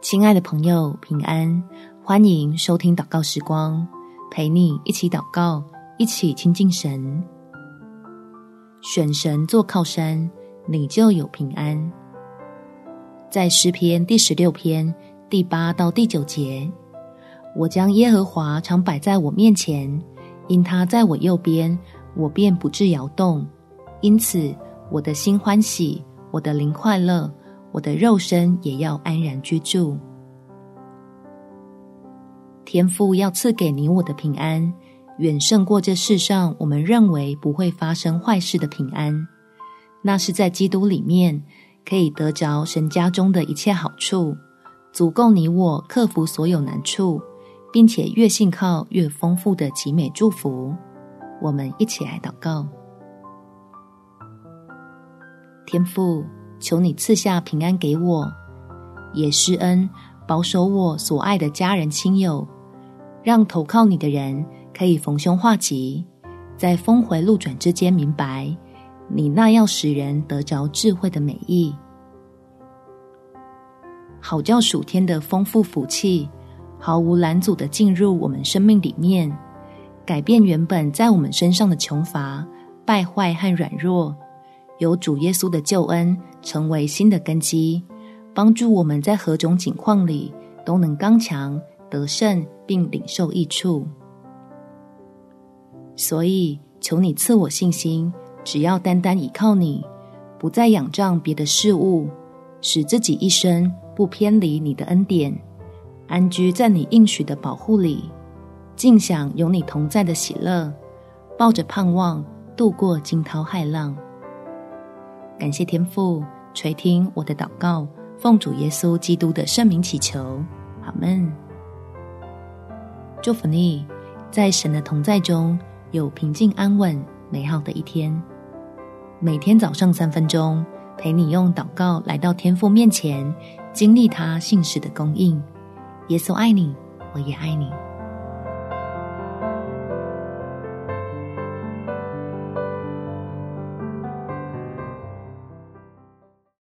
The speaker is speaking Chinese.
亲爱的朋友，平安！欢迎收听祷告时光，陪你一起祷告，一起亲近神。选神作靠山，你就有平安。在诗篇第十六篇第八到第九节，我将耶和华常摆在我面前，因他在我右边，我便不致摇动。因此，我的心欢喜，我的灵快乐。我的肉身也要安然居住。天父要赐给你我的平安，远胜过这世上我们认为不会发生坏事的平安。那是在基督里面可以得着神家中的一切好处，足够你我克服所有难处，并且越信靠越丰富的极美祝福。我们一起来祷告，天父。求你赐下平安给我，也施恩保守我所爱的家人亲友，让投靠你的人可以逢凶化吉，在峰回路转之间明白你那要使人得着智慧的美意，好叫属天的丰富福气毫无拦阻的进入我们生命里面，改变原本在我们身上的穷乏、败坏和软弱。有主耶稣的救恩成为新的根基，帮助我们在何种境况里都能刚强得胜，并领受益处。所以，求你赐我信心，只要单单倚靠你，不再仰仗别的事物，使自己一生不偏离你的恩典，安居在你应许的保护里，尽享有你同在的喜乐，抱着盼望度过惊涛骇浪。感谢天父垂听我的祷告，奉主耶稣基督的圣名祈求，阿门。祝福你，在神的同在中有平静安稳、美好的一天。每天早上三分钟，陪你用祷告来到天父面前，经历他信实的供应。耶稣爱你，我也爱你。